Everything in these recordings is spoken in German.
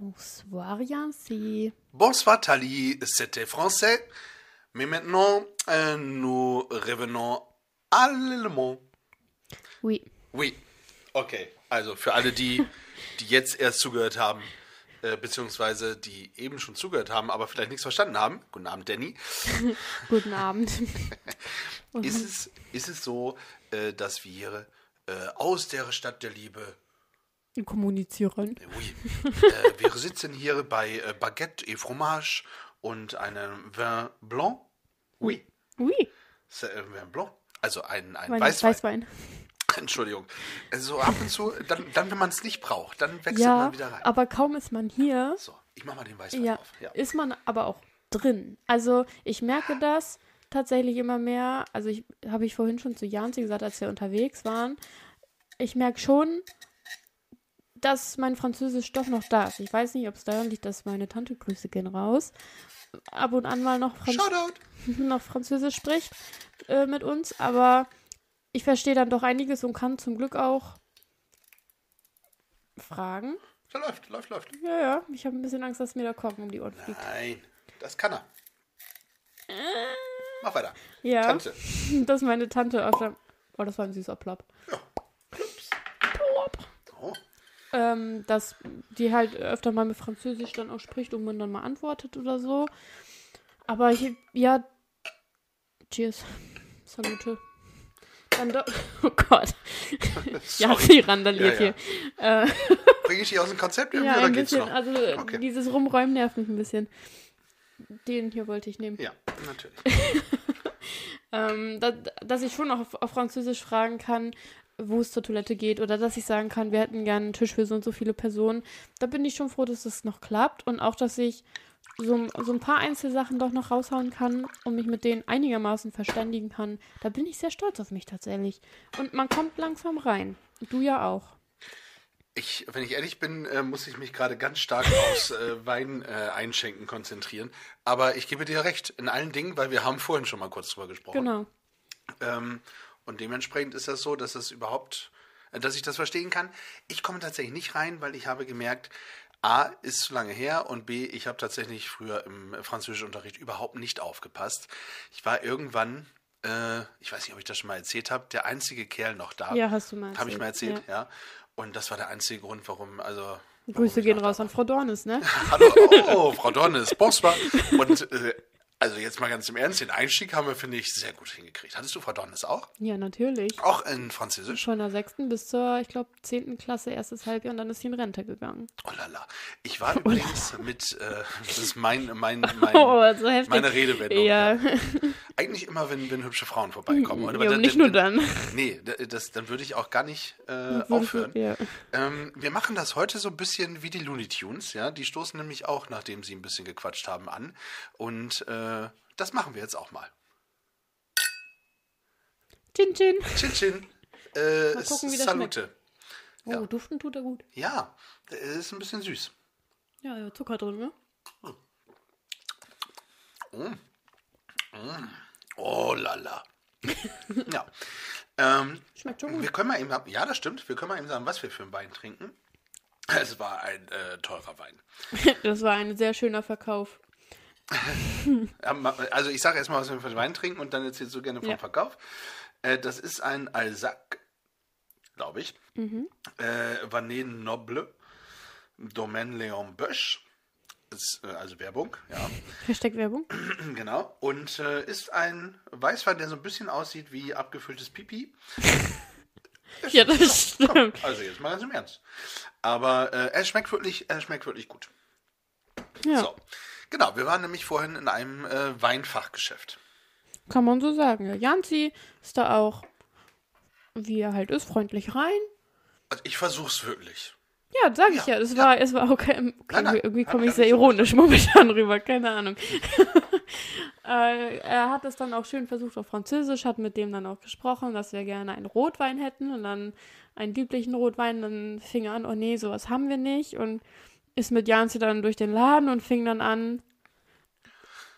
Bonsoir Yancy. Bonsoir Tali, c'était français. Mais maintenant, euh, nous revenons allemand. Oui. Oui. Okay, also für alle die, die jetzt erst zugehört haben, äh, beziehungsweise die eben schon zugehört haben, aber vielleicht nichts verstanden haben. Guten Abend, Danny. Guten Abend. Ist es, ist es so, äh, dass wir äh, aus der Stadt der Liebe Kommunizieren. Oui. äh, wir sitzen hier bei äh, Baguette et Fromage und einem Vin Blanc. Oui. Oui. C'est, äh, Vin Blanc. Also ein, ein Wein, Weißwein. Weißwein. Entschuldigung. Also ab und zu, dann, dann wenn man es nicht braucht, dann wechselt Ja, man wieder rein. aber kaum ist man hier, so, ich mach mal den Weißwein ja, drauf. Ja. ist man aber auch drin. Also ich merke das tatsächlich immer mehr. Also ich habe ich vorhin schon zu Janzi gesagt, als wir unterwegs waren. Ich merke schon, dass mein Französisch doch noch da ist. Ich weiß nicht, ob es daran liegt, dass meine Tante Grüße gehen raus. Ab und an mal noch Franz noch Französisch spricht äh, mit uns, aber ich verstehe dann doch einiges und kann zum Glück auch fragen. Da läuft, läuft, läuft. Ja, ja, ich habe ein bisschen Angst, dass mir der Korken um die Ohren fliegt. Nein, das kann er. Mach weiter. Ja, Tante. dass meine Tante öfter. Oh, das war ein süßer Plop. Oh, Ähm, dass die halt öfter mal mit Französisch dann auch spricht und man dann mal antwortet oder so. Aber ich, ja. Cheers. Salute. Dann oh Gott. ja, sie randaliert Ja, ja. hier. Äh, Bringe ich dich aus dem Konzept irgendwie Ja, oder ein geht's bisschen. noch? Also Okay. dieses Rumräumen nervt mich ein bisschen. Den hier wollte ich nehmen. Ja, natürlich. Ähm, da, dass ich schon auch auf, auf Französisch fragen kann, wo es zur Toilette geht oder dass ich sagen kann, wir hätten gerne einen Tisch für so und so viele Personen. Da bin ich schon froh, dass das noch klappt und auch, dass ich so, so ein paar Einzelsachen doch noch raushauen kann und mich mit denen einigermaßen verständigen kann. Da bin ich sehr stolz auf mich tatsächlich. Und man kommt langsam rein. Du ja auch. Ich, wenn ich ehrlich bin, äh, muss ich mich gerade ganz stark aufs äh, Wein äh, einschenken konzentrieren. Aber ich gebe dir recht in allen Dingen, weil wir haben vorhin schon mal kurz drüber gesprochen. Genau. Ähm, und dementsprechend ist das so, dass es überhaupt, äh, dass ich das verstehen kann. Ich komme tatsächlich nicht rein, weil ich habe gemerkt, A ist zu lange her und B, ich habe tatsächlich früher im Französischunterricht überhaupt nicht aufgepasst. Ich war irgendwann, äh, ich weiß nicht, ob ich das schon mal erzählt habe, der einzige Kerl noch da. Ja, hast du mal Habe ich mal erzählt, erzählt, ja. Und das war der einzige Grund, warum, also. Grüße gehen raus an Frau Dornes, ne? Hallo, oh, Frau Dornes, bonsoir. Und äh, also jetzt mal ganz im Ernst, den Einstieg haben wir, finde ich, sehr gut hingekriegt. Hattest du Frau Dornes auch? Ja, natürlich. Auch in Französisch? Von der sechsten bis zur, ich glaube, zehnten Klasse, erstes Halbjahr und dann ist sie in Rente gegangen. Oh lala. Ich war übrigens mit, äh, das ist mein, mein, mein, Oh, so meine Redewendung. Ja, Eigentlich immer, wenn, wenn hübsche Frauen vorbeikommen. Aber ja dann- nicht nur dann. Nee, da- das, dann würde ich auch gar nicht äh, aufhören. Ja. Ähm, wir machen das heute so ein bisschen wie die Looney Tunes, ja. Die stoßen nämlich auch, nachdem sie ein bisschen gequatscht haben, an. Und äh, das machen wir jetzt auch mal. Chin Chin. Chin Chin. Äh, Mal gucken, wie das Salute. Oh, Ja. duften tut er gut. Ja, äh, ist ein bisschen süß. Ja, Zucker drin, ne? Oh lala. ja. Ähm, Schmeckt schon gut. wir können mal eben, ja, das stimmt. Wir können mal eben sagen, was wir für einen Wein trinken. Es war ein äh, teurer Wein. Das war ein sehr schöner Verkauf. Also ich sage erstmal, was wir für Wein trinken und dann erzählst du gerne vom Ja. Verkauf. Äh, das ist ein Alsac, glaube ich. Mhm. Äh, Vanet Noble, Domaine Léon Bösch. Ist, äh, also Werbung, ja. Hashtag Werbung. genau. Und äh, ist ein Weißwein, der so ein bisschen aussieht wie abgefülltes Pipi. Ja, das stimmt. Also jetzt mal ganz im Ernst. Aber äh, er schmeckt wirklich, er schmeckt wirklich gut. Ja, So. Genau, wir waren nämlich vorhin in einem äh, Weinfachgeschäft. kann man so sagen. Ja, Janzi ist da auch, wie er halt ist, freundlich rein. Also ich versuch's wirklich. Ja, sag ich ja. Es war, es war okay. okay Nein, nein. irgendwie komme ich sehr ironisch momentan rüber, keine Ahnung. äh, er hat es dann auch schön versucht auf Französisch, hat mit dem dann auch gesprochen, dass wir gerne einen Rotwein hätten und dann einen lieblichen Rotwein. Dann fing er an, oh nee, sowas haben wir nicht. Und ist mit Janzi dann durch den Laden und fing dann an,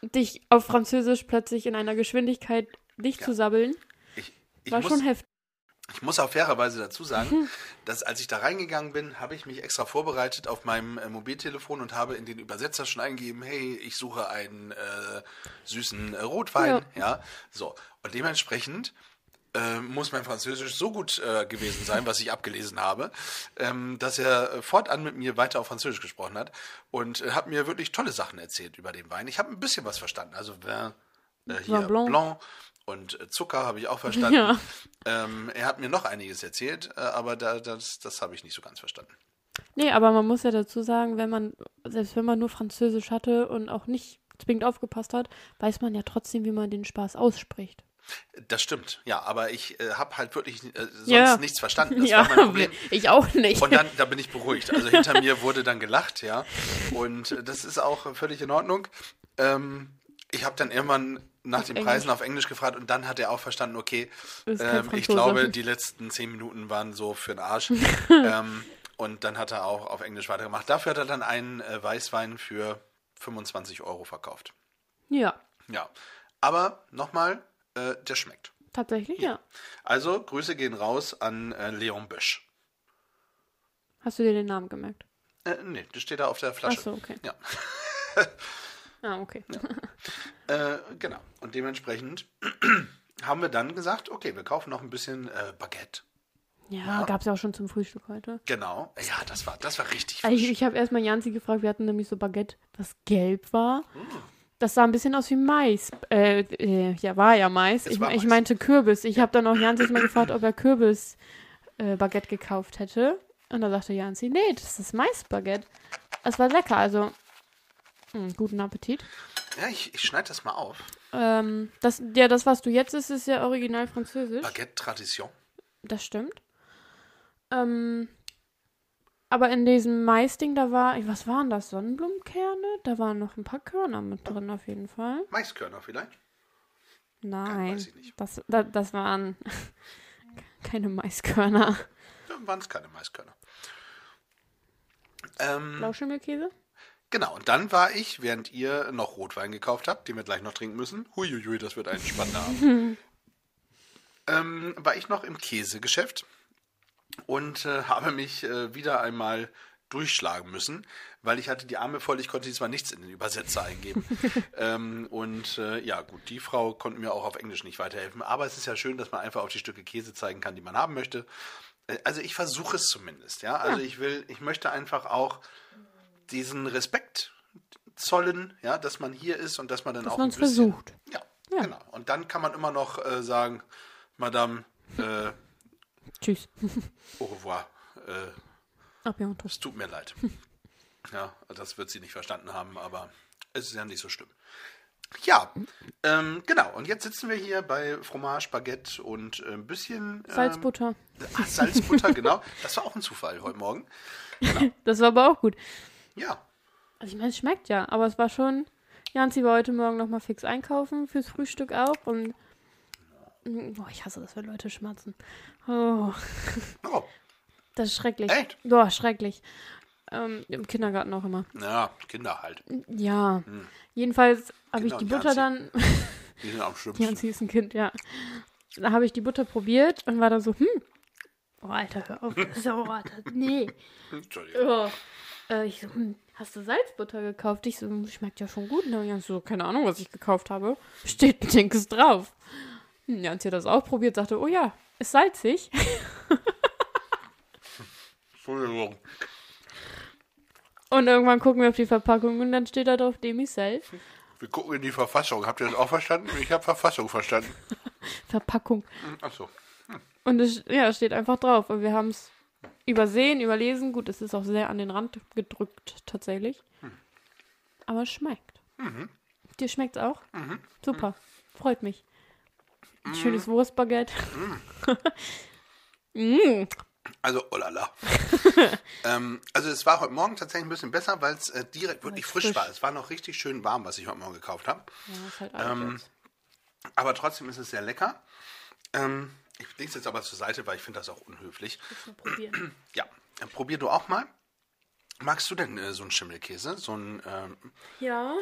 dich auf Französisch plötzlich in einer Geschwindigkeit dich Ja. zu sabbeln. Ich, ich, War muss, schon heftig. ich muss auch fairerweise dazu sagen, dass als ich da reingegangen bin, habe ich mich extra vorbereitet auf meinem äh, Mobiltelefon und habe in den Übersetzer schon eingegeben, hey, ich suche einen äh, süßen äh, Rotwein. Ja. so. Und dementsprechend äh, muss mein Französisch so gut äh, gewesen sein, was ich abgelesen habe, ähm, dass er äh, fortan mit mir weiter auf Französisch gesprochen hat und äh, hat mir wirklich tolle Sachen erzählt über den Wein. Ich habe ein bisschen was verstanden. Also Vin, äh, hier Blanc. Blanc und äh, Zucker habe ich auch verstanden. Ja. Ähm, er hat mir noch einiges erzählt, äh, aber da, das, das habe ich nicht so ganz verstanden. Nee, aber man muss ja dazu sagen, wenn man, selbst wenn man nur Französisch hatte und auch nicht zwingend aufgepasst hat, weiß man ja trotzdem, wie man den Spaß ausspricht. Das stimmt, ja, aber ich äh, habe halt wirklich äh, sonst Ja. nichts verstanden. Das ja, war mein Problem. ich auch nicht. Und dann, da bin ich beruhigt. Also hinter mir wurde dann gelacht, ja. Und äh, das ist auch völlig in Ordnung. Ähm, ich habe dann irgendwann nach Auf den Englisch. Preisen auf Englisch gefragt und dann hat er auch verstanden, okay, ähm, ich glaube, die letzten zehn Minuten waren so für den Arsch. ähm, und dann hat er auch auf Englisch weitergemacht. Dafür hat er dann einen äh, Weißwein für 25 Euro verkauft. ja, Ja. Aber nochmal, äh, der schmeckt. tatsächlich, ja. Also, Grüße gehen raus an äh, Leon Bösch. Hast du dir den Namen gemerkt? Äh, nee, das steht da auf der Flasche. Ach so, okay. Ja. Ah, okay. Äh, genau. Und dementsprechend haben wir dann gesagt, okay, wir kaufen noch ein bisschen äh, Baguette. Ja, gab's ja auch schon zum Frühstück heute. Genau. Ja, das war, das war richtig Also Ich, frisch. ich habe erstmal Janzi gefragt, wir hatten nämlich so Baguette, das gelb war. Hm. Das sah ein bisschen aus wie Mais. Äh, äh, ja, war ja Mais. Ich, war ich Mais. meinte Kürbis. Ich habe dann auch Janzi mal gefragt, ob er Kürbis äh, Baguette gekauft hätte. Und da sagte Janzi, nee, das ist Mais-Baguette. Es war lecker, also mh, guten Appetit. Ja, ich, ich schneide das mal auf. Ähm, das, ja, das, was du jetzt isst, ist ja original französisch. Baguette Tradition. Das stimmt. Ähm, aber in diesem Maisding, da war, was waren das? Sonnenblumenkerne? Da waren noch ein paar Körner mit drin, auf jeden Fall. Maiskörner vielleicht? Nein, weiß ich nicht. Das, da, das waren keine Maiskörner. Dann waren es keine Maiskörner. Ähm, Blauschimmelkäse? genau, und dann war ich, während ihr noch Rotwein gekauft habt, den wir gleich noch trinken müssen, huiuiui, das wird ein spannender Abend, ähm, war ich noch im Käsegeschäft und äh, habe mich äh, wieder einmal durchschlagen müssen, weil ich hatte die Arme voll, ich konnte diesmal nichts in den Übersetzer eingeben. ähm, und äh, ja, gut, die Frau konnte mir auch auf Englisch nicht weiterhelfen, aber es ist ja schön, dass man einfach auf die Stücke Käse zeigen kann, die man haben möchte. Äh, Also ich versuche es zumindest, ja. Also ich will, ich möchte einfach auch diesen Respekt zollen, ja, dass man hier ist und dass man dann Dass auch ein bisschen, versucht. ja, Ja. genau. Und dann kann man immer noch äh, sagen, Madame, äh, Tschüss. au revoir. Äh, ja, und es tut mir leid. Ja, das wird sie nicht verstanden haben, aber es ist ja nicht so schlimm. Ja, ähm, genau. Und jetzt sitzen wir hier bei Fromage, Baguette und äh, ein bisschen ähm, Salzbutter. Ach, Salzbutter, genau. Das war auch ein Zufall heute Morgen. Das war aber auch gut. Ja, Also ich meine, es schmeckt ja, aber es war schon. Janzi war heute Morgen nochmal fix einkaufen, fürs Frühstück auch. Und. Boah, ich hasse das, wenn Leute schmatzen. Oh, oh, das ist schrecklich. Echt? Boah, schrecklich. Ähm, Im Kindergarten auch immer. ja, Kinder halt. Ja. Jedenfalls habe ich die Butter Janzi. dann. Die sind am schlimmsten. Janzi ist ein Kind, ja. Da habe ich die Butter probiert und war dann so, hm. Oh, Alter, hör auf. Oh, Alter, nee. Entschuldigung. Oh. Äh, ich so, hm, hast du Salzbutter gekauft? Ich so, hm, schmeckt ja schon gut. Und dann so, keine Ahnung, was ich gekauft habe. Steht ein dickes drauf. Hm, Janzi hat das auch probiert, sagte, oh ja, ist salzig. Entschuldigung. Und irgendwann gucken wir auf die Verpackung und dann steht da drauf Demicell. Wir gucken in die Verfassung. Habt ihr das auch verstanden? Ich habe Verfassung verstanden. Verpackung. Achso. Und es ja, steht einfach drauf. Und wir haben es übersehen, überlesen. Gut, es ist auch sehr an den Rand gedrückt, tatsächlich. Aber es schmeckt. Dir schmeckt es auch? Super. Freut mich. Ein schönes Wurstbaguette. mm. Also, oh la la. ähm, also es war heute Morgen tatsächlich ein bisschen besser, weil es äh, direkt wirklich frisch, frisch. war. Es war noch richtig schön warm, was ich heute Morgen gekauft habe. Ja, ist halt alt Ähm. Aber trotzdem ist es sehr lecker. Ähm, ich lege es jetzt aber zur Seite, weil ich finde das auch unhöflich. Muss mal probieren. Ja, dann probier du auch mal. Magst du denn äh, so einen Schimmelkäse? So einen, ähm, Ja,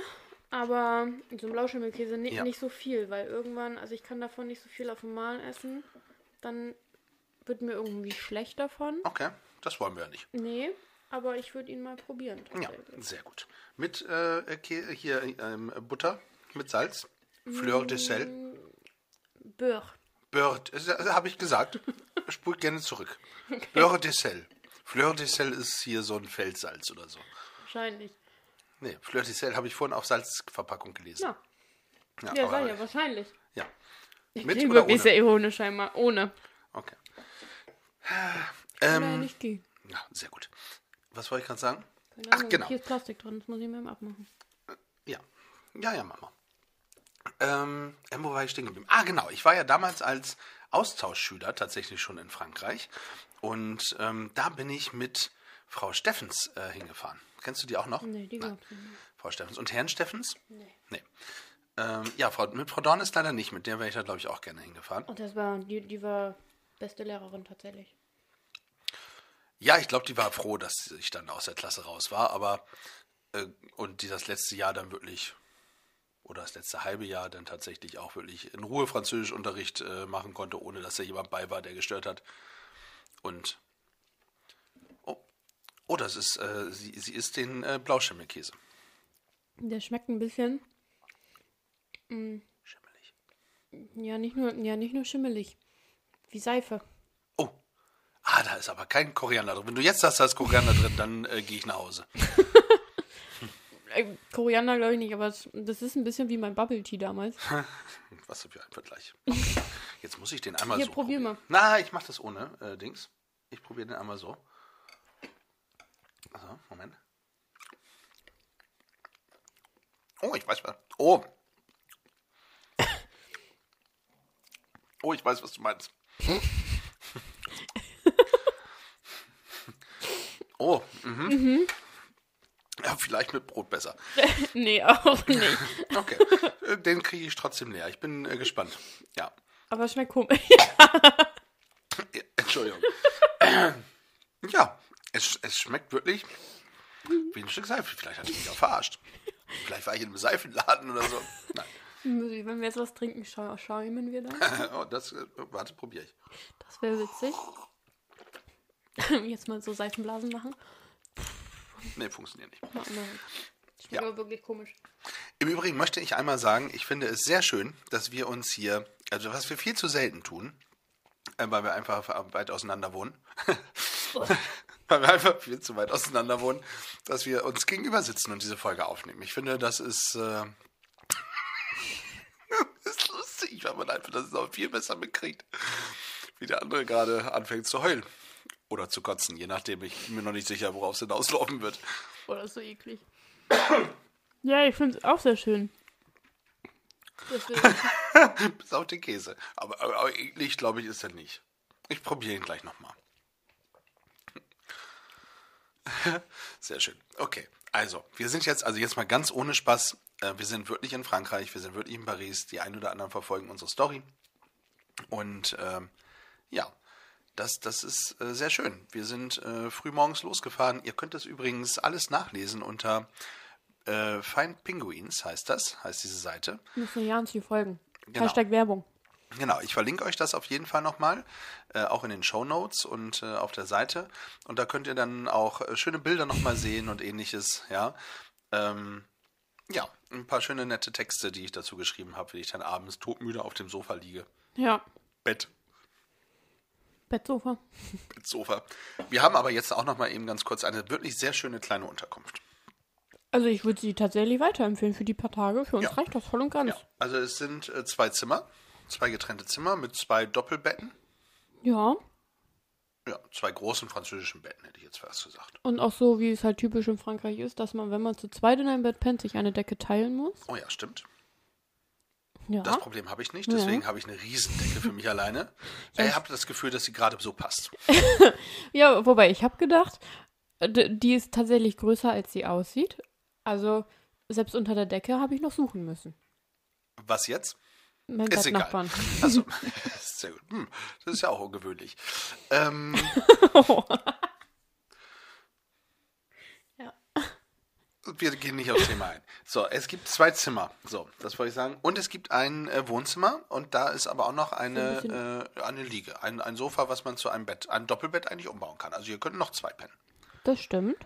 aber so ein Blauschimmelkäse ni Ja. nicht so viel, weil irgendwann, also ich kann davon nicht so viel auf einmal essen. Dann wird mir irgendwie schlecht davon. okay, das wollen wir ja nicht. Nee, aber ich würde ihn mal probieren. Ja, sehr gut. Mit äh, hier ähm, Butter, mit Salz, Fleur de Sel, Beurre. Beurre, das habe ich gesagt. Spul gerne zurück. Beurre de Sel. Fleur de Sel ist hier so ein Feldsalz oder so. Wahrscheinlich. Nee, Fleur de Sel habe ich vorhin auf Salzverpackung gelesen. Ja, Ja, ja, sei ja, wahrscheinlich. ja. Ich Mit oder ohne? sehr ironisch scheinbar. Ohne. Okay. Ähm, ja nicht gehen. ja, sehr gut. Was wollte ich gerade sagen? Keine Ach, genau. Hier ist Plastik drin, das muss ich mir abmachen. Ja. Ja, ja, Mama. Ähm, äh, wo war ich stehen geblieben? Ah, genau. Ich war ja damals als Austauschschüler tatsächlich schon in Frankreich. Und ähm, da bin ich mit Frau Steffens äh, hingefahren. Kennst du die auch noch? Nee, die Nein. gab's nicht. Frau Steffens. Und Herrn Steffens? Nee. Nee. Ähm, ja, Frau, mit Frau Dorn ist leider nicht. Mit der wäre ich da, glaube ich, auch gerne hingefahren. Und das war, die, die war beste Lehrerin tatsächlich. Ja, ich glaube, die war froh, dass ich dann aus der Klasse raus war, aber äh, und die das letzte Jahr dann wirklich oder das letzte halbe Jahr dann tatsächlich auch wirklich in Ruhe Französischunterricht äh, machen konnte, ohne dass da jemand bei war, der gestört hat. Und oh das ist äh, sie, sie isst den äh, Blauschimmelkäse. Der schmeckt ein bisschen, Schimmelig. ja nicht nur, ja nicht nur schimmelig, wie Seife. Oh, ah, da ist aber kein Koriander drin. Wenn du jetzt sagst, da ist Koriander drin, dann äh, gehe ich nach Hause. Äh, Koriander glaube ich nicht, aber das, ist ein bisschen wie mein Bubble Tea damals. Was für ein Vergleich. Jetzt muss ich den einmal Hier, so. probier probieren. mal. Na, ich mach das ohne äh, Dings. Ich probiere den einmal so. Also, Moment. Oh, ich weiß was. Oh. Oh, ich weiß, was du meinst. Oh, mhm. Ja, vielleicht mit Brot besser. nee, auch nicht. Okay, den kriege ich trotzdem leer. Ich bin äh, gespannt. Ja. Aber es schmeckt komisch. Entschuldigung. ja, es, es schmeckt wirklich wie ein Stück Seife. Vielleicht hat ich mich auch verarscht. Vielleicht war ich in einem Seifenladen oder so. Nein. Wenn wir jetzt was trinken, schau schäumen wir dann. Oh, das, äh, warte, probiere ich. Das wäre witzig. Jetzt mal so Seifenblasen machen. Nee, funktioniert nicht. Ja, nein. Schmeckt Ja. aber wirklich komisch. Im Übrigen möchte ich einmal sagen, ich finde es sehr schön, dass wir uns hier, also was wir viel zu selten tun, äh, weil wir einfach weit auseinander wohnen, weil wir einfach viel zu weit auseinander wohnen, dass wir uns gegenüber sitzen und diese Folge aufnehmen. Ich finde, das ist, äh, ist lustig, weil man einfach das noch viel besser mitkriegt, wie der andere gerade anfängt zu heulen. Oder zu kotzen, je nachdem. Ich bin mir noch nicht sicher, worauf es hinauslaufen wird. Oh, das ist so eklig. ja, ich finde es auch sehr schön. Bis auf den Käse. Aber, aber, aber eklig, glaube ich, ist er nicht. Ich probiere ihn gleich nochmal. Sehr schön. Okay, also, wir sind jetzt, also jetzt mal ganz ohne Spaß. Äh, wir sind wirklich in Frankreich, wir sind wirklich in Paris. Die einen oder anderen verfolgen unsere Story. Und ähm, ja, das, das ist äh, sehr schön. Wir sind äh, frühmorgens losgefahren. Ihr könnt das übrigens alles nachlesen unter äh, Find Penguins, heißt das, heißt diese Seite. muss nur Jans hier folgen. Genau. Hashtag Werbung. Genau, ich verlinke euch das auf jeden Fall nochmal, äh, auch in den Show Notes und äh, auf der Seite. Und da könnt ihr dann auch äh, schöne Bilder nochmal sehen und ähnliches, ja. Ähm, ja, ein paar schöne nette Texte, die ich dazu geschrieben habe, wie ich dann abends todmüde auf dem Sofa liege. Ja, Bett, Bettsofa. Bett, Sofa. Wir haben aber jetzt auch nochmal eben ganz kurz eine wirklich sehr schöne kleine Unterkunft. Also ich würde sie tatsächlich weiterempfehlen für die paar Tage. Für uns Ja. reicht das voll und ganz. Ja, also es sind äh, zwei Zimmer, zwei getrennte Zimmer mit zwei Doppelbetten. Ja. Ja, zwei großen französischen Betten, hätte ich jetzt fast gesagt. Und auch so, wie es halt typisch in Frankreich ist, dass man, wenn man zu zweit in einem Bett pennt, sich eine Decke teilen muss. Oh ja, stimmt. Ja. Das Problem habe ich nicht, deswegen habe ich eine Riesendecke für mich alleine. Ich habe das Gefühl, dass sie gerade so passt. Ja, wobei ich habe gedacht, die ist tatsächlich größer, als sie aussieht. Also selbst unter der Decke habe ich noch suchen müssen. Was jetzt? Mein Ist egal. Also, sehr gut. Hm, das ist ja auch ungewöhnlich. Ähm, Ja. Wir gehen nicht aufs Thema ein. So, es gibt zwei Zimmer. So, das wollte ich sagen. Und es gibt ein äh, Wohnzimmer und da ist aber auch noch eine, äh, eine Liege. Ein, ein Sofa, was man zu einem Bett, ein Doppelbett eigentlich umbauen kann. Also ihr könnt noch zwei pennen. Das stimmt.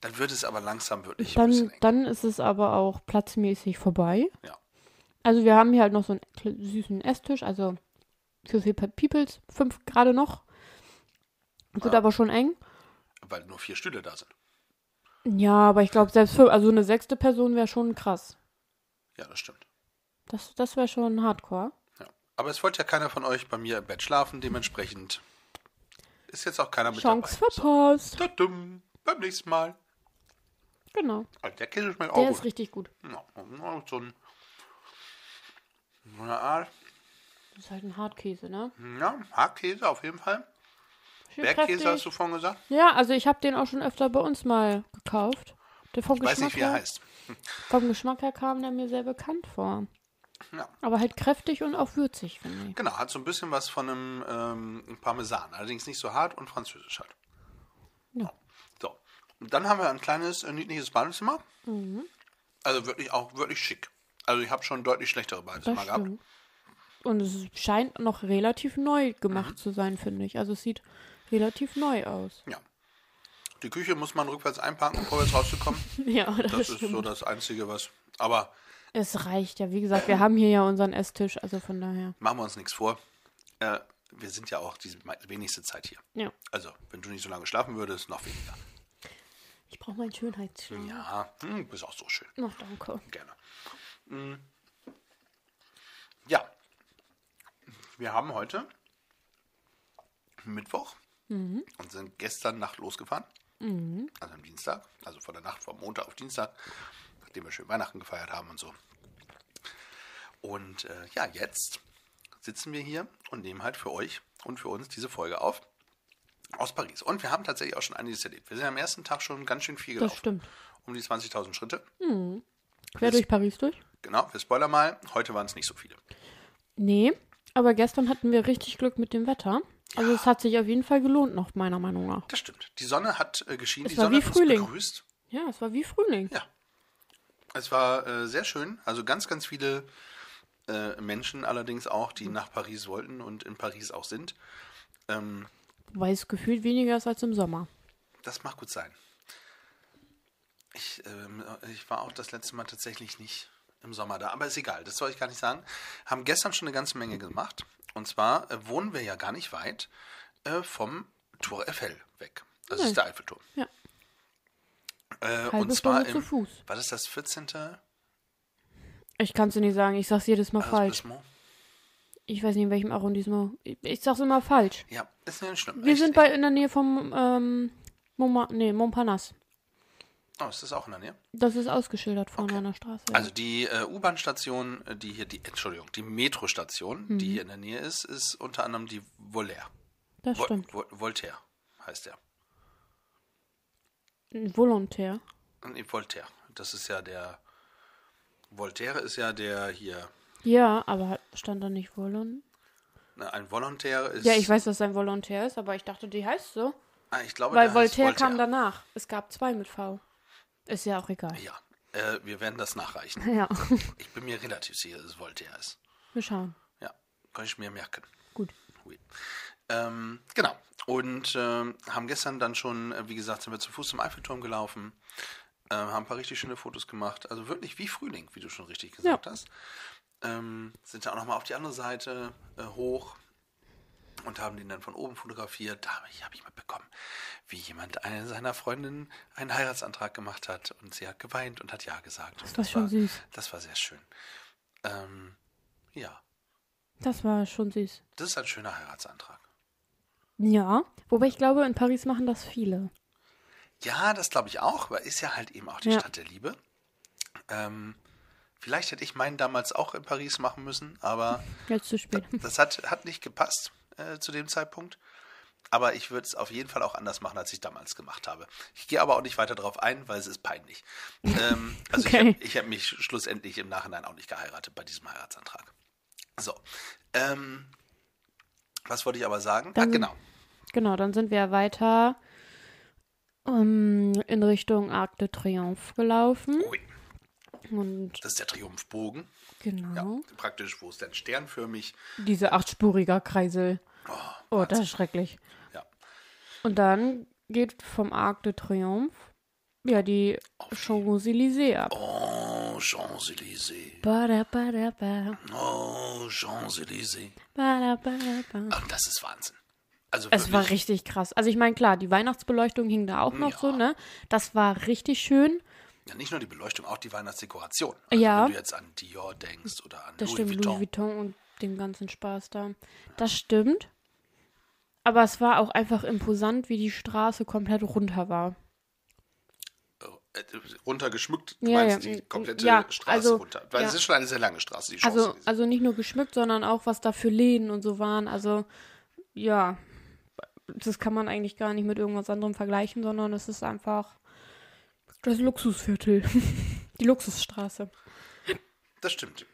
Dann wird es aber langsam wirklich Dann, dann ist es aber auch platzmäßig vorbei. Ja. Also wir haben hier halt noch so einen süßen Esstisch, also für vier Pe- Peoples, fünf gerade noch. Wird Ja. aber schon eng. Weil nur vier Stühle da sind. Ja, aber ich glaube, selbst für, also eine sechste Person wäre schon krass. Ja, das stimmt. Das, das wäre schon hardcore. Ja. Aber es wollte ja keiner von euch bei mir im Bett schlafen, dementsprechend ist jetzt auch keiner mit Chance dabei. verpasst. Tadum, beim nächsten Mal. Genau. Also der Käse schmeckt Der auch ist gut. richtig gut. Ja, so, ein, so eine Art, Das ist halt ein Hartkäse, ne? ja, Hackkäse auf jeden Fall. Schön Bergkäse kräftig. hast du vorhin gesagt. Ja, also ich habe den auch schon öfter bei uns mal gekauft. Der vom Ich weiß Geschmack nicht, wie er her, heißt. vom Geschmack her kam der mir sehr bekannt vor. Ja. Aber halt kräftig und auch würzig, finde ich. Genau, hat so ein bisschen was von einem ähm, Parmesan. Allerdings nicht so hart und französisch halt. Ja. So. Und dann haben wir ein kleines, äh, niedliches Badezimmer. Mhm. Also wirklich auch wirklich schick. Also ich habe schon deutlich schlechtere Badezimmer Das gehabt. Und es scheint noch relativ neu Mhm. gemacht zu sein, finde ich. Also es sieht relativ neu aus. Ja. Die Küche muss man rückwärts einparken, um vorwärts rauszukommen. Ja, das, Das ist stimmt. so das Einzige, was. Aber Es reicht ja. Wie gesagt, wir haben hier ja unseren Esstisch, also von daher. machen wir uns nichts vor. Äh, wir sind ja auch die wenigste Zeit hier. Ja. Also, wenn du nicht so lange schlafen würdest, noch weniger. Ich brauche meinen Schönheitsschirm. Ja, hm, bist auch so schön. Ach, danke. Gerne. Mm. Ja. Wir haben heute Mittwoch und sind gestern Nacht losgefahren. Also am Dienstag, also von der Nacht vom Montag auf Dienstag, nachdem wir schön Weihnachten gefeiert haben und so. Und äh, ja, jetzt sitzen wir hier und nehmen halt für euch und für uns diese Folge auf aus Paris. Und wir haben tatsächlich auch schon einiges erlebt. Wir sind am ersten Tag schon ganz schön viel Das gelaufen. stimmt. Um die 20.000 Schritte. Quer durch Paris durch? Genau, wir spoilern mal. Heute waren es nicht so viele. Nee, aber gestern hatten wir richtig Glück mit dem Wetter. Also es hat sich auf jeden Fall gelohnt noch, meiner Meinung nach. Das stimmt. Die Sonne hat äh, geschienen. Es die war Sonne wie hat uns Frühling. begrüßt. Ja, es war wie Frühling. Ja. Es war äh, sehr schön. Also ganz, ganz viele äh, Menschen allerdings auch, die nach Paris wollten und in Paris auch sind. Ähm, Weil es gefühlt weniger ist als im Sommer. das mag gut sein. Ich, ähm, ich war auch das letzte Mal tatsächlich nicht im Sommer da, aber ist egal, das soll ich gar nicht sagen. Haben gestern schon eine ganze Menge gemacht. Und zwar äh, wohnen wir ja gar nicht weit äh, vom Tour Eiffel weg. Das Nee. ist der Eiffelturm. Ja. Äh, und zwar im, Fuß. war das das 14. Ich kann es dir nicht sagen, ich sag's jedes Mal falsch. Ich weiß nicht, in welchem Arrondissement. Ich, ich sag's immer falsch. Ja, ist nicht schlimm. Wir Echt, sind bei in der Nähe vom ähm, Moma, nee, Montparnasse. Oh, ist das auch in der Nähe? Das ist ausgeschildert vorne an der Straße. ja. Also die äh, U-Bahn-Station, äh, die hier, die, Entschuldigung, die Metrostation, Mhm. die hier in der Nähe ist, ist unter anderem die Volaire. das Vol stimmt. Vol Voltaire heißt der. Volontär. Nee, Voltaire. Das ist ja der. Voltaire ist ja der hier. Ja, aber stand da nicht Volon? Ne, ein Volontär ist. Ja, ich weiß, dass sein Volontär ist, aber ich dachte, die heißt so. Ah, ich glaube, Weil heißt Voltaire kam danach. Es gab zwei mit V. Ist ja auch egal. Ja, äh, wir werden das nachreichen. Ja, Ich bin mir relativ sicher, dass es Voltaire ist. wir schauen. Ja, kann ich mir merken. Gut. Hui. Ähm, genau. Und ähm, haben gestern dann schon, äh, wie gesagt, sind wir zu Fuß zum Eiffelturm gelaufen, äh, haben ein paar richtig schöne Fotos gemacht. Also wirklich wie Frühling, wie du schon richtig gesagt Ja. hast. Ähm, sind dann auch nochmal auf die andere Seite äh, hoch und haben den dann von oben fotografiert. Da habe ich, hab ich mitbekommen, wie jemand eine seiner Freundinnen einen Heiratsantrag gemacht hat und sie hat geweint und hat Ja gesagt. Und war schon war, süß. Das war sehr schön. Ähm, ja, Das war schon süß. das ist ein schöner Heiratsantrag. Ja, wobei ich glaube, in Paris machen das viele. Ja, das glaube ich auch, weil ist ja halt eben auch die Ja. Stadt der Liebe. Ähm, Vielleicht hätte ich meinen damals auch in Paris machen müssen, aber Jetzt zu spät. das hat, hat nicht gepasst äh, zu dem Zeitpunkt. Aber ich würde es auf jeden Fall auch anders machen, als ich damals gemacht habe. Ich gehe aber auch nicht weiter darauf ein, weil es ist peinlich. ähm, also Okay. ich habe hab mich schlussendlich im Nachhinein auch nicht geheiratet bei diesem Heiratsantrag. So. Ähm, was wollte ich aber sagen? Dann- ah, genau. Genau, dann sind wir weiter ähm, in Richtung Arc de Triomphe gelaufen. Ui, Und das ist der Triumphbogen. genau, Ja, praktisch, wo es dann sternförmig. diese achtspuriger Kreisel. Oh, Oh, das ist schrecklich. ja. Und dann geht vom Arc de Triomphe ja die Champs-Élysées ab. Oh, Champs-Élysées. Oh, Champs-Élysées. ba. Ach, das ist Wahnsinn. Also Es war richtig krass. Also ich meine, klar, die Weihnachtsbeleuchtung hing da auch noch Ja. so, ne? Das war richtig schön. Ja, nicht nur die Beleuchtung, auch die Weihnachtsdekoration. Also Ja. Wenn du jetzt an Dior denkst oder an Das Louis stimmt, Vuitton. Louis Vuitton und den ganzen Spaß da. Das stimmt. Aber es war auch einfach imposant, wie die Straße komplett runter war. äh, runtergeschmückt. Du Ja, meinst ja, die komplette ja, Straße also, runter. Weil ja. es ist schon eine sehr lange Straße, die Also, Champs-Élysées. also nicht nur geschmückt, sondern auch, was da für Läden und so waren. Also, ja, das kann man eigentlich gar nicht mit irgendwas anderem vergleichen, sondern es ist einfach das Luxusviertel. die Luxusstraße. Das stimmt.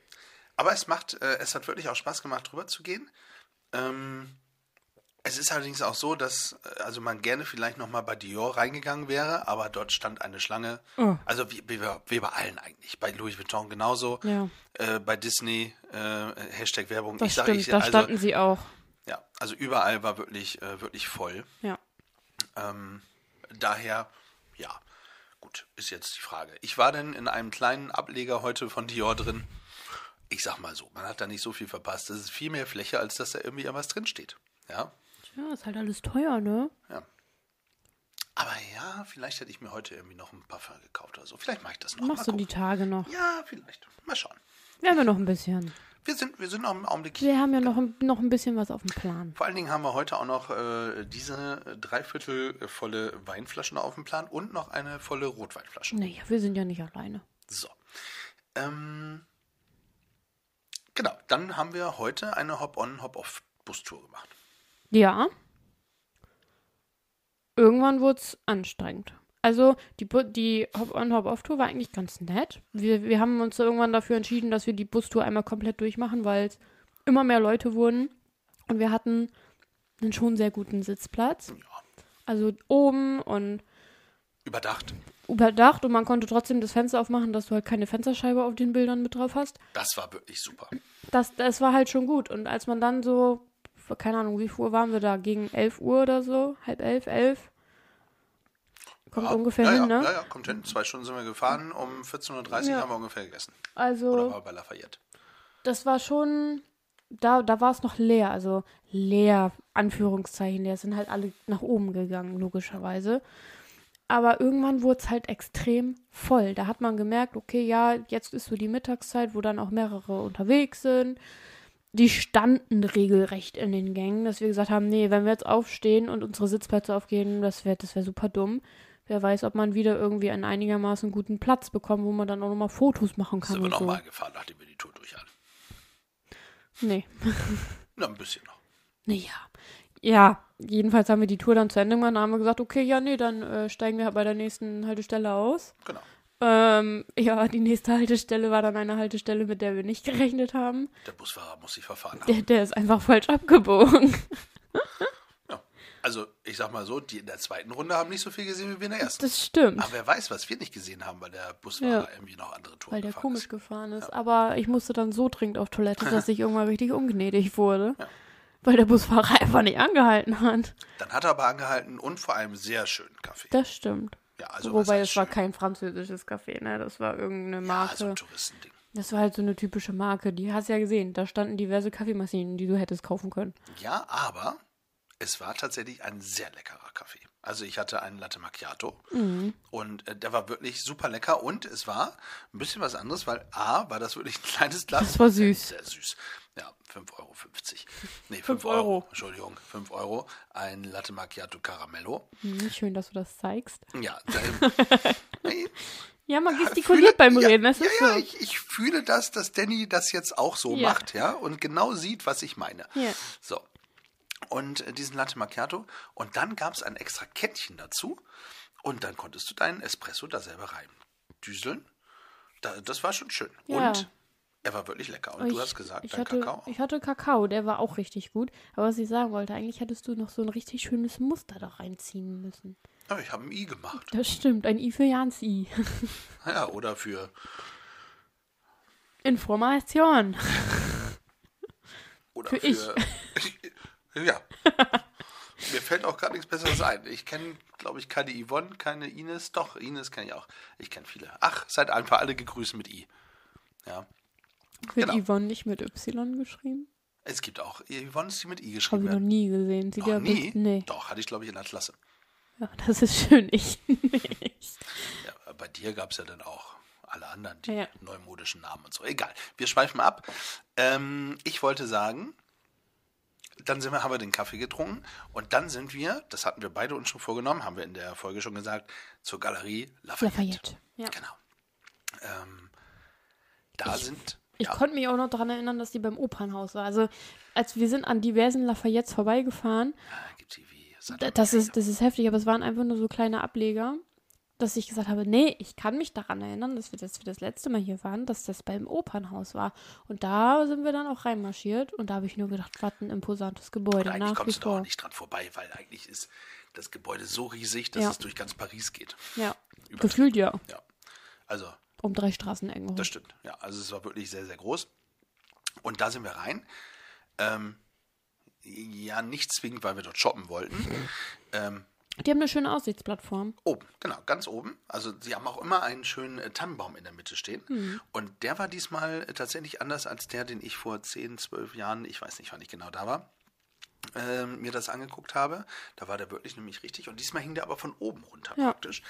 Aber es macht, äh, es hat wirklich auch Spaß gemacht, drüber zu gehen. Ähm, es ist allerdings auch so, dass äh, also man gerne vielleicht noch mal bei Dior reingegangen wäre, aber dort stand eine Schlange. Oh. Also wie, wie, bei- wie bei allen eigentlich. Bei Louis Vuitton genauso. Ja. Äh, bei Disney äh, Hashtag Werbung. Das ich sag, stimmt, ich, da also, standen sie auch. ja, also überall war wirklich äh, wirklich voll. Ja. Ähm, daher, ja, gut, ist jetzt die Frage. Ich war denn in einem kleinen Ableger heute von Dior drin. Ich sag mal so, man hat da nicht so viel verpasst. Das ist viel mehr Fläche, als dass da irgendwie was drinsteht. Ja, Ja, ist halt alles teuer, ne? ja. Aber ja, vielleicht hätte ich mir heute irgendwie noch ein Parfum gekauft oder so. Vielleicht mache ich das noch. Machst mal du die gucken. Tage noch. Ja, vielleicht. Mal schauen. Wir haben ja noch ein bisschen. Wir sind, wir sind noch im Augenblick. Wir haben ja noch, ein- noch ein bisschen was auf dem Plan. Vor allen Dingen haben wir heute auch noch äh, diese dreiviertel volle Weinflaschen auf dem Plan und noch eine volle Rotweinflasche. Naja, wir sind ja nicht alleine. So. Ähm, genau, dann haben wir heute eine Hop-on, Hop-off-Bustour gemacht. Ja. Irgendwann wurde es anstrengend. Also die, die Hop-on-Hop-off-Tour war eigentlich ganz nett. Wir, wir haben uns irgendwann dafür entschieden, dass wir die Bustour einmal komplett durchmachen, weil es immer mehr Leute wurden. Und wir hatten einen schon sehr guten Sitzplatz. Ja, Also oben und überdacht. überdacht und man konnte trotzdem das Fenster aufmachen, dass du halt keine Fensterscheibe auf den Bildern mit drauf hast. Das war wirklich super. Das, das war halt schon gut. Und als man dann so, keine Ahnung, wie viel Uhr waren wir da? Gegen 11 Uhr oder so? Halb elf, elf? Kommt ja, ungefähr ja, hin, ja, ne? Ja, ja, kommt hin. Zwei Stunden sind wir gefahren. Um 14.30 Uhr haben wir ungefähr gegessen. Oder Also, war bei Lafayette. das war schon, da, da war es noch leer. Also leer, Anführungszeichen leer. Sind halt alle nach oben gegangen, logischerweise. Aber irgendwann wurde es halt extrem voll. Da hat man gemerkt, okay, ja, jetzt ist so die Mittagszeit, wo dann auch mehrere unterwegs sind. Die standen regelrecht in den Gängen, dass wir gesagt haben, nee, wenn wir jetzt aufstehen und unsere Sitzplätze aufgehen, das wäre das wär super dumm. Wer weiß, ob man wieder irgendwie einen einigermaßen guten Platz bekommt, wo man dann auch nochmal Fotos machen kann Sind wir und so. nochmal gefahren, nachdem wir die Tour durch hatten. Nee. Na, ein bisschen noch. Naja. Ja, jedenfalls haben wir die Tour dann zu Ende gemacht und haben wir gesagt, okay, ja, nee, dann äh, steigen wir bei der nächsten Haltestelle aus. Genau. Ähm, ja, die nächste Haltestelle war dann eine Haltestelle, mit der wir nicht gerechnet haben. Der Busfahrer muss sich verfahren haben. Der, der ist einfach falsch abgebogen. Ja. Also, ich sag mal so, die in der zweiten Runde haben nicht so viel gesehen wie wir in der ersten. Das stimmt, Aber wer weiß, was wir nicht gesehen haben, weil der Busfahrer Ja. irgendwie noch andere Touren weil der komisch ist. gefahren ist. Aber ich musste dann so dringend auf Toilette, dass ich irgendwann richtig ungnädig wurde. Weil der Busfahrer einfach nicht angehalten hat. Dann hat er aber angehalten und vor allem sehr schönen Kaffee. Das stimmt. Ja, also Wobei es war kein französisches Café, ne? Das war irgendeine Ja, Marke. so ein Touristending. Das war halt so eine typische Marke. Die hast du ja gesehen. Da standen diverse Kaffeemaschinen, die du hättest kaufen können. Ja, aber es war tatsächlich ein sehr leckerer Kaffee. Also ich hatte einen Latte Macchiato Mhm. und äh, der war wirklich super lecker und es war ein bisschen was anderes, weil A, war das wirklich ein kleines Glas. Das war süß. Sehr süß. Ja, 5,50 Euro. Nee, 5 Fünf Euro. Euro. Entschuldigung, 5 Euro. Ein Latte Macchiato Caramello. Hm, schön, dass du das zeigst. Ja, da, Ja, man Fühle- gestikuliert beim ja, Reden. Das ja, ist ja, so. ich, ich fühle das, dass Danny das jetzt auch so Ja. macht, ja, und genau sieht, was ich meine. Ja. So. Und äh, diesen Latte Macchiato. Und dann gab es ein extra Kettchen dazu. Und dann konntest du deinen Espresso da selber rein düseln. Da, das war schon schön. Ja. Und er war wirklich lecker. Und Ich- du hast gesagt, ich dein hatte, Kakao. Ich hatte Kakao, der war auch richtig gut. Aber was ich sagen wollte, eigentlich hättest du noch so ein richtig schönes Muster da reinziehen müssen. Ja, ich habe ein I gemacht. Das stimmt, ein I für Jans I. Ja, oder für, Information. oder Für für, ich. ja. Mir fällt auch gerade nichts Besseres ein. Ich kenne, glaube ich, keine Yvonne, keine Ines. Doch, Ines kenne ich auch. Ich kenne viele. Ach, seid einfach alle gegrüßt mit I. Ja. Wird Genau. Yvonne nicht mit Y geschrieben? Es gibt auch Yvonne, ist die mit I Habe geschrieben ich noch wird. nie gesehen. Sieht Noch nie? Nee. Doch, hatte ich, glaube ich, in der Klasse. Ja, das ist schön. Ich nicht. Ja, bei dir gab es ja dann auch alle anderen, die Ja. neumodischen Namen und so. Egal, wir schweifen ab. Ähm, ich wollte sagen, dann sind wir, haben wir den Kaffee getrunken und dann sind wir, das hatten wir beide uns schon vorgenommen, haben wir in der Folge schon gesagt, zur Galerie Lafayette. Lafayette. Ja. Genau. Ähm, da sind, Ich ja, konnte mich auch noch daran erinnern, dass die beim Opernhaus war. Also, als wir sind an diversen Lafayettes vorbeigefahren, gibt TV, Sat- da- das ist, das ist heftig, aber es waren einfach nur so kleine Ableger, dass ich gesagt habe, nee, ich kann mich daran erinnern, dass wir das, wir das letzte Mal hier waren, dass das beim Opernhaus war. Und da sind wir dann auch reinmarschiert und da habe ich nur gedacht, was ein imposantes Gebäude, Und eigentlich nach kommst du da auch nicht dran vorbei, weil eigentlich ist das Gebäude so riesig, dass Ja. es durch ganz Paris geht. Ja, Übertrieben. gefühlt ja. Ja. Also, Um drei Straßenecken rum. Das stimmt, ja. Also es war wirklich sehr, sehr groß. Und da sind wir rein. Ähm, ja, nicht zwingend, weil wir dort shoppen wollten. Ähm, Die haben eine schöne Aussichtsplattform. oben, genau, ganz oben. Also sie haben auch immer einen schönen äh, Tannenbaum in der Mitte stehen. Und der war diesmal äh, tatsächlich anders als der, den ich vor 10, 12 Jahren, ich weiß nicht, wann ich genau da war, ähm, mir das angeguckt habe. Da war der wirklich nämlich richtig. Und diesmal hing der aber von oben runter Ja. praktisch.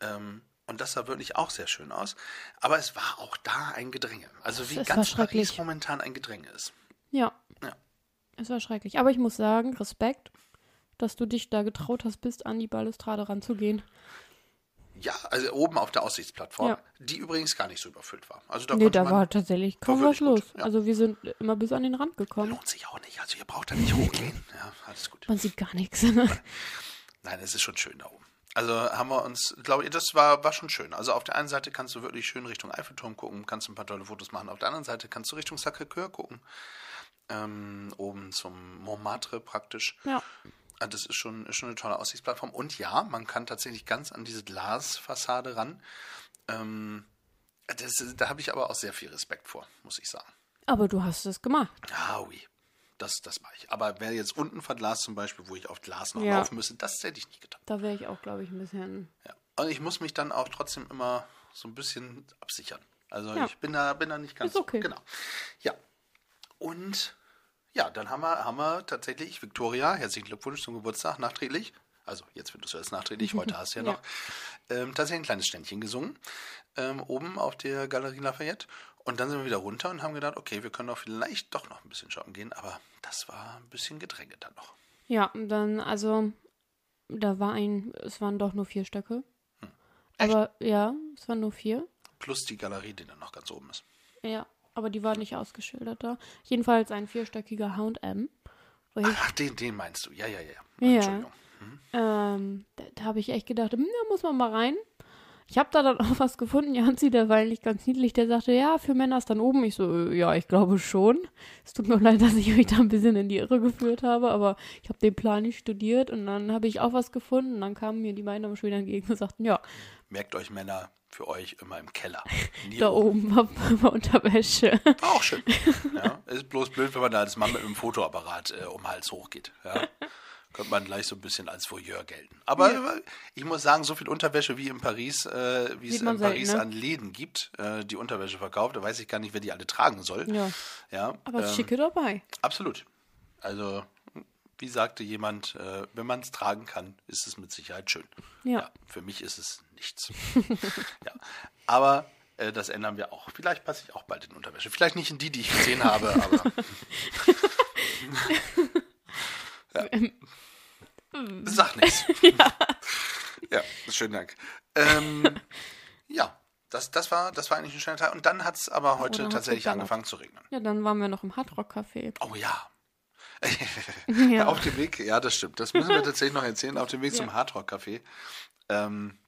Ähm, und das sah wirklich auch sehr schön aus. Aber es war auch da ein Gedränge. Also wie ganz Paris schrecklich. momentan ein Gedränge ist. Ja. Ja. Es war schrecklich. Aber ich muss sagen, Respekt, dass du dich da getraut hast, bis an die Balustrade ranzugehen. Ja, also oben auf der Aussichtsplattform, Ja. die übrigens gar nicht so überfüllt war. Also da nee, da man, war tatsächlich kaum war was los. ja. Also wir sind immer bis an den Rand gekommen. lohnt sich auch nicht. Also ihr braucht da nicht hochgehen. Ja, alles gut. Man sieht gar nichts. Nein, es ist schon schön da oben. Also haben wir uns, glaube ich, das war, war schon schön. Also auf der einen Seite kannst du wirklich schön Richtung Eiffelturm gucken, kannst ein paar tolle Fotos machen. Auf der anderen Seite kannst du Richtung Sacré-Cœur gucken. Ähm, oben zum Montmartre praktisch. ja. Ah, Das ist schon, ist schon eine tolle Aussichtsplattform. Und ja, man kann tatsächlich ganz an diese Glasfassade ran. Ähm, das, da habe ich aber auch sehr viel Respekt vor, muss ich sagen. Aber du hast es gemacht. Ah, oui. Das, das mache ich. Aber wer jetzt unten verglast zum Beispiel, wo ich auf Glas noch Ja. laufen müsste, das hätte ich nicht getan. Da wäre ich auch, glaube ich, ein bisschen. Ja. Und ich muss mich dann auch trotzdem immer so ein bisschen absichern. Also Ja. ich bin da, bin da nicht ganz Ist okay. Genau. Ja. Und ja, dann haben wir, haben wir tatsächlich Victoria, herzlichen Glückwunsch zum Geburtstag, nachträglich. Also jetzt findest du es nachträglich, heute hast du ja Ja. noch. Ähm, tatsächlich ein kleines Ständchen gesungen. Ähm, oben auf der Galerie Lafayette. Und dann sind wir wieder runter und haben gedacht, okay, wir können doch vielleicht doch noch ein bisschen shoppen gehen. Aber das war ein bisschen Gedränge dann noch. Ja, dann, also, da war ein, es waren doch nur vier Stöcke. Hm. Aber ja, es waren nur vier. Plus die Galerie, die dann noch ganz oben ist. Ja, aber die war nicht ausgeschildert da. Jedenfalls ein vierstöckiger H&M. Ach, den, den meinst du. Ja, ja, ja. Ja. Entschuldigung. ähm, da, da habe ich echt gedacht, hm, da muss man mal rein. Ich habe da dann auch was gefunden, Janzi, der war eigentlich ganz niedlich, der sagte, ja, für Männer ist dann oben. Ich so, äh, ja, ich glaube schon. Es tut mir leid, dass ich euch da ein bisschen in die Irre geführt habe, aber ich habe den Plan nicht studiert und dann habe ich auch was gefunden und dann kamen mir die beiden aber schon wieder entgegen und sagten, ja, Merkt euch Männer für euch immer im Keller. Nie da oben war, war Unterwäsche. War auch schön. Ja, ist bloß blöd, wenn man da als Mann mit einem Fotoapparat äh, um den Hals hochgeht. Ja. Könnte man gleich so ein bisschen als Voyeur gelten. Aber äh, ich muss sagen, so viel Unterwäsche wie in Paris, äh, wie es Sieht in man selten, Paris ne? an Läden gibt, äh, die Unterwäsche verkauft, da weiß ich gar nicht, wer die alle tragen soll. Ja, Ja, aber ähm, schicke dabei. Absolut. Also, wie sagte jemand, äh, wenn man es tragen kann, ist es mit Sicherheit schön. Ja. für mich ist es nichts. ja. Aber äh, das ändern wir auch. Vielleicht passe ich auch bald in Unterwäsche. Vielleicht nicht in die, die ich gesehen habe, aber. ja. Sag nichts. ja. schönen Dank. Ähm, ja, das, das, war, das war eigentlich ein schöner Tag. Und dann hat es aber heute hat's tatsächlich angefangen zu regnen. Ja, dann waren wir noch im Hardrock Café. Oh ja. Ja. Auf dem Weg, ja, das stimmt. Das müssen wir tatsächlich noch erzählen. Auf dem Weg Ja. zum Hardrock Café ähm,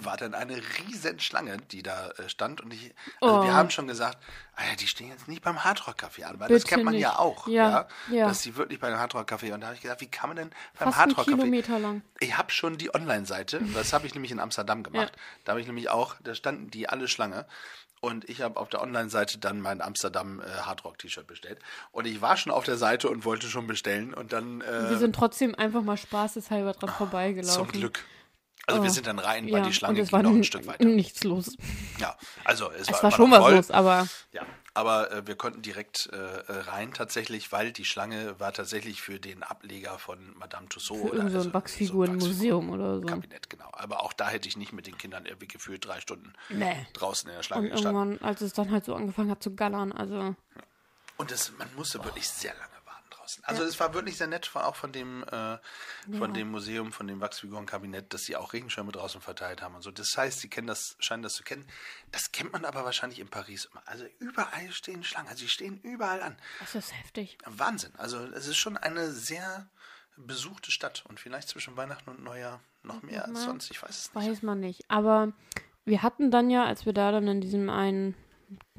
war dann eine riesen Schlange, die da äh, stand. Und ich, also Oh. wir haben schon gesagt, ah ja, die stehen jetzt nicht beim Hardrock Café an, weil das Bitte kennt man ja nicht. auch, Ja, ja, ja. dass die wirklich bei dem Hardrock Café. Und da habe ich gesagt, wie kann man denn beim Fast einen Hardrock Café? Kilometer lang. Ich habe schon die Online-Seite, das habe ich nämlich in Amsterdam gemacht. Ja. Da habe ich nämlich auch, da standen die alle Schlange. Und ich habe auf der Online-Seite dann mein Amsterdam äh, Hardrock-T-Shirt bestellt. Und ich war schon auf der Seite und wollte schon bestellen. Und dann äh, Wir sind trotzdem einfach mal spaßeshalber dran vorbeigelaufen. zum Glück. Also wir Oh. sind dann rein, Ja, weil die Schlange und ging noch ein Stück weiter. nichts los. Ja, also es, Es war, war schon was los, aber Ja, aber äh, wir konnten direkt äh, rein tatsächlich, weil die Schlange war tatsächlich für den Ableger von Madame Tussauds. für irgend so ein Wachsfigurenmuseum oder so. Kabinett, genau. Aber auch da hätte ich nicht mit den Kindern irgendwie gefühlt drei Stunden Nee. draußen in der Und Schlange gestanden. irgendwann, als es dann halt so angefangen hat zu gallern, also Und das, man musste wirklich sehr lange draußen. Also es war wirklich sehr nett, auch von dem, äh, von dem Museum, von dem Wachsfigurenkabinett, dass sie auch Regenschirme draußen verteilt haben und so. Das heißt, sie kennen das, scheinen das zu kennen. Das kennt man aber wahrscheinlich in Paris immer. Also überall stehen Schlangen. Also sie stehen überall an. das ist heftig. Wahnsinn. Also es ist schon eine sehr besuchte Stadt und vielleicht zwischen Weihnachten und Neujahr noch mehr als sonst. Ich weiß es nicht. Weiß man nicht. Aber wir hatten dann ja, als wir da dann in diesem einen,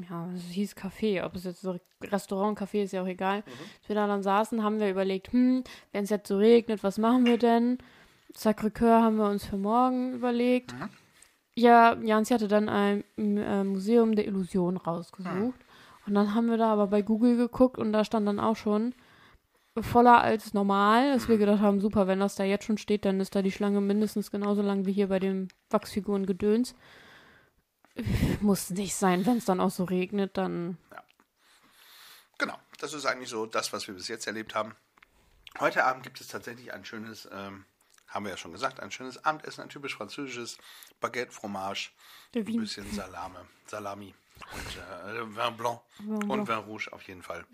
ja, es hieß Café, ob es jetzt so Restaurant, Café ist ja auch egal, als wir da dann saßen, haben wir überlegt, hm, wenn es jetzt so regnet, was machen wir denn? Sacré-Cœur haben wir uns für morgen überlegt. Ja, Jans hatte dann ein äh, Museum der Illusion rausgesucht. Und dann haben wir da aber bei Google geguckt und da stand dann auch schon voller als normal, dass wir gedacht haben, super, wenn das da jetzt schon steht, dann ist da die Schlange mindestens genauso lang wie hier bei dem Wachsfiguren Gedöns. Muss nicht sein, wenn es dann auch so regnet, dann Genau, das ist eigentlich so das, was wir bis jetzt erlebt haben. Heute Abend gibt es tatsächlich ein schönes, ähm, haben wir ja schon gesagt, ein schönes Abendessen, ein typisch französisches Baguette, Fromage, ein bisschen Salame, Salami und äh, Vin Blanc und Vin Rouge auf jeden Fall.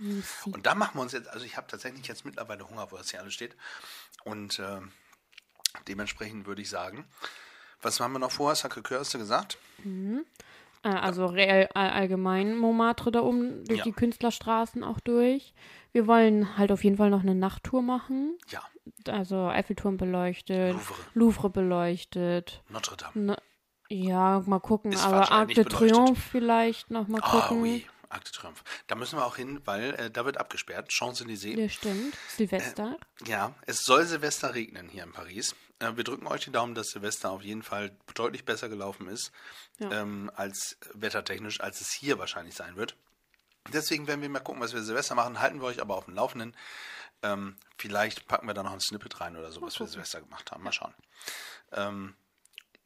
Und da machen wir uns jetzt, also ich habe tatsächlich jetzt mittlerweile Hunger, wo das hier alles steht. Und äh, dementsprechend würde ich sagen, was haben wir noch vor? Sacré-Cœur hast du gesagt? äh, also reell all, allgemein Montmartre da oben durch Ja. die Künstlerstraßen auch durch. Wir wollen halt auf jeden Fall noch eine Nachttour machen. Ja, Also Eiffelturm beleuchtet, Louvre. Louvre beleuchtet. Notre Dame. Ne, ja, mal gucken. Ist aber Arc de. Triomphe vielleicht noch mal Ah, gucken. oui, Arc de Triomphe. Da müssen wir auch hin, weil äh, da wird abgesperrt. Champs-Élysées. Ja, stimmt. Silvester. Ja, es soll Silvester regnen hier in Paris. Äh, wir drücken euch die Daumen, dass Silvester auf jeden Fall deutlich besser gelaufen ist, Ja. ähm, als wettertechnisch, als es hier wahrscheinlich sein wird. Deswegen werden wir mal gucken, was wir Silvester machen. Halten wir euch aber auf dem Laufenden. Ähm, vielleicht packen wir da noch ein Snippet rein oder so, was wir Silvester gemacht haben. Mal schauen. Ähm,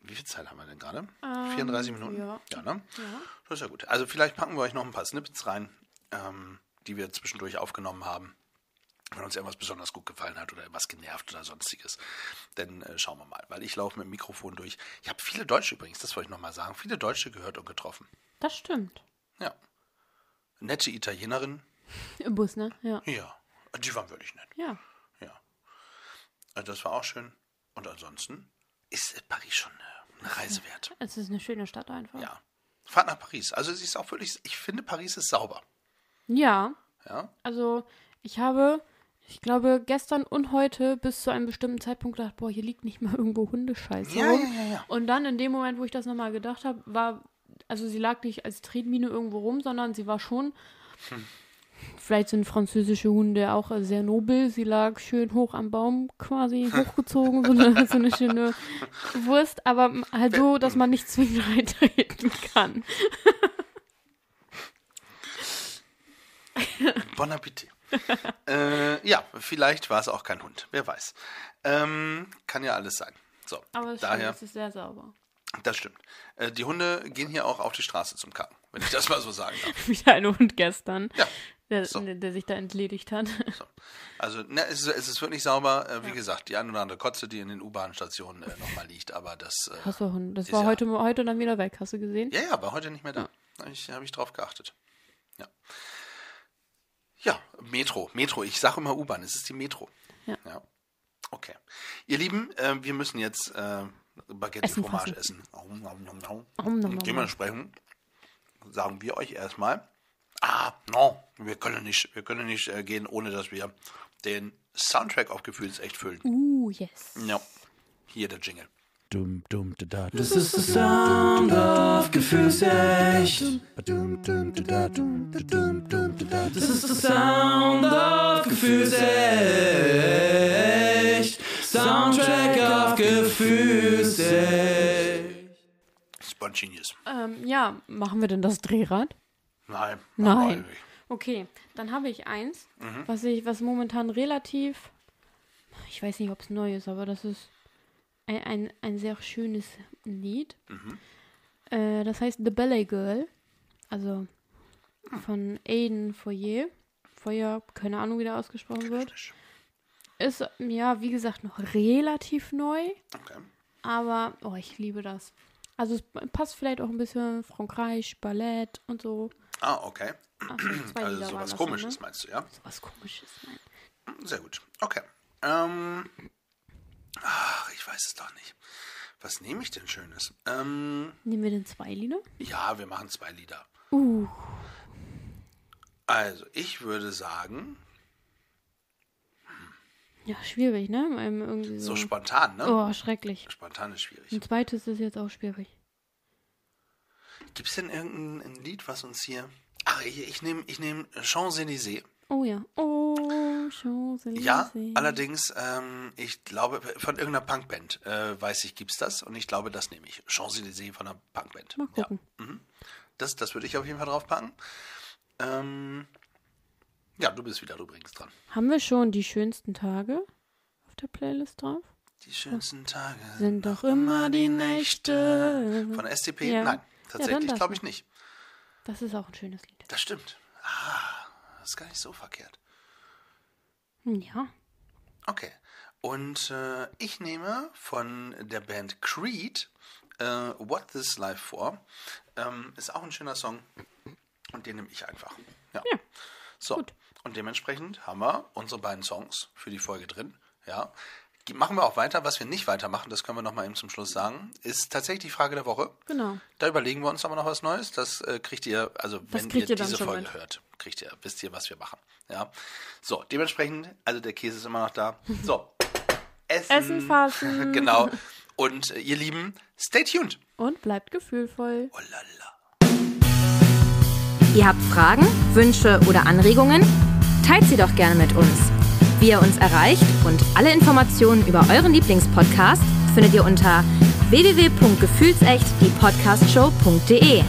wie viel Zeit haben wir denn gerade? 34 Minuten? ja. ja, ne? Das ist ja gut. Also vielleicht packen wir euch noch ein paar Snippets rein, ähm, die wir zwischendurch aufgenommen haben wenn uns irgendwas besonders gut gefallen hat oder irgendwas genervt oder sonstiges. Dann äh, schauen wir mal, weil ich laufe mit dem Mikrofon durch. Ich habe viele Deutsche übrigens, das wollte ich nochmal sagen, viele Deutsche gehört und getroffen. Das stimmt. Ja. Nette Italienerin. Im Bus, ne? Ja. Ja. Die waren wirklich nett. Ja. Ja. Also das war auch schön. Und ansonsten ist äh, Paris schon äh, eine Reise wert. Es ist eine schöne Stadt einfach. Ja. Fahrt nach Paris. Also sie ist auch wirklich, ich finde Paris ist sauber. Ja. Ja. Also, ich habe, ich glaube, gestern und heute bis zu einem bestimmten Zeitpunkt gedacht, boah, hier liegt nicht mal irgendwo Hundescheiße Ja, rum. ja, ja, ja. Und dann in dem Moment, wo ich das nochmal gedacht habe, war, also sie lag nicht als Tretmine irgendwo rum, sondern sie war schon, Hm. vielleicht sind französische Hunde auch sehr nobel. Sie lag schön hoch am Baum quasi hochgezogen, so eine, so eine schöne Wurst, aber halt so, dass man nicht zwingend reintreten kann. Bon Appetit. äh, ja, vielleicht war es auch kein Hund. Wer weiß. Ähm, kann ja alles sein. So, Aber es, daher, stimmt, es ist sehr sauber. das stimmt. Äh, die Hunde gehen hier auch auf die Straße zum Kacken, wenn ich das mal so sagen darf. Wieder ein Hund gestern, Ja, der, so. der sich da entledigt hat. so. Also, ne, es, ist, es ist wirklich sauber. Äh, wie gesagt, die eine oder andere Kotze, die in den U-Bahn-Stationen äh, nochmal liegt, aber das. Äh, Hast du Hund? Das war ja- heute, heute dann wieder weg, hast du gesehen? Ja, ja, war heute nicht mehr da. Habe ich, hab ich drauf geachtet. Ja. Ja, Metro. Metro. Ich sage immer U-Bahn. Es ist die Metro. Ja. Okay. Ihr Lieben, äh, wir müssen jetzt äh, Baguette Essen Fromage fassen. essen. Nom, nom, nom, nom. Dementsprechend sagen wir euch erstmal, ah, no, wir können nicht, wir können nicht äh, gehen, ohne dass wir den Soundtrack auf Gefühlsecht füllen. Uh, yes. Ja, hier der Jingle. Dum, dum, da, da, Das ist der Sound of Gefühlsecht. Das ist der Sound of Gefühlsecht. Soundtrack of Gefühlsecht. Spontaneous. Ähm, ja, machen wir denn das Drehrad? Nein. Nein. Okay, dann habe ich eins, Mhm. was ich, was momentan relativ, ich weiß nicht, ob es neu ist, aber das ist ein, ein, ein sehr schönes Lied. Mhm. Äh, das heißt The Ballet Girl, also von Aiden Foyer. Foyer, keine Ahnung, wie der ausgesprochen wird. Ist, ja, wie gesagt, noch relativ neu, Okay. aber, oh, ich liebe das. Also es passt vielleicht auch ein bisschen Frankreich, Ballett und so. Ah, okay. Also waren sowas das, komisches Ne? meinst du, ja? Was komisches, nein. Sehr gut. Okay. Ähm, ach, ich weiß es doch nicht. Was nehme ich denn Schönes? Ähm, Nehmen wir denn zwei Lieder? ja, wir machen zwei Lieder. Uh, Also, ich würde sagen, ja, schwierig, ne? Irgendwie so. so spontan, ne? oh, schrecklich. Spontan ist schwierig. Ein zweites ist jetzt auch schwierig. Gibt es denn irgendein ein Lied, was uns hier. Ach, ich, ich nehme ich nehm Champs-Élysées. Oh ja. Oh, Champs-Élysées. Ja, allerdings, ähm, ich glaube, von irgendeiner Punkband, äh, weiß ich, gibt's das. Und ich glaube, das nehme ich. Champs-Élysées von einer Punkband. Mal gucken. Ja. Mhm. Das, das würde ich auf jeden Fall draufpacken. Ähm, ja, du bist wieder übrigens dran. Haben wir schon die schönsten Tage auf der Playlist drauf? Die schönsten Tage Sind doch immer die Nächte. Von SCP? Ja. Nein, Ja, tatsächlich das glaube ich nicht. Das ist auch ein schönes Lied. Das stimmt. Ah, das ist gar nicht so verkehrt. Ja. Okay. Und äh, ich nehme von der Band Creed äh, What This Life For. Ähm, ist auch ein schöner Song. Und den nehme ich einfach. Ja. Ja, So. gut. Und dementsprechend haben wir unsere beiden Songs für die Folge drin. Ja. Machen wir auch weiter. Was wir nicht weitermachen, das können wir noch mal eben zum Schluss sagen, ist tatsächlich die Frage der Woche. Genau. Da überlegen wir uns aber noch was Neues. Das äh, kriegt ihr, also wenn kriegt ihr ihr diese Folge mit. hört, kriegt ihr, wisst ihr, was wir machen. Ja. So, dementsprechend, also der Käse ist immer noch da. So. Essen. Essen fassen. genau. Und äh, ihr Lieben, stay tuned. Und bleibt gefühlvoll. Oh la la. Ihr habt Fragen, Wünsche oder Anregungen? Teilt sie doch gerne mit uns. Wie ihr uns erreicht und alle Informationen über euren Lieblingspodcast findet ihr unter www.gefühlsecht die Podcastshow.de.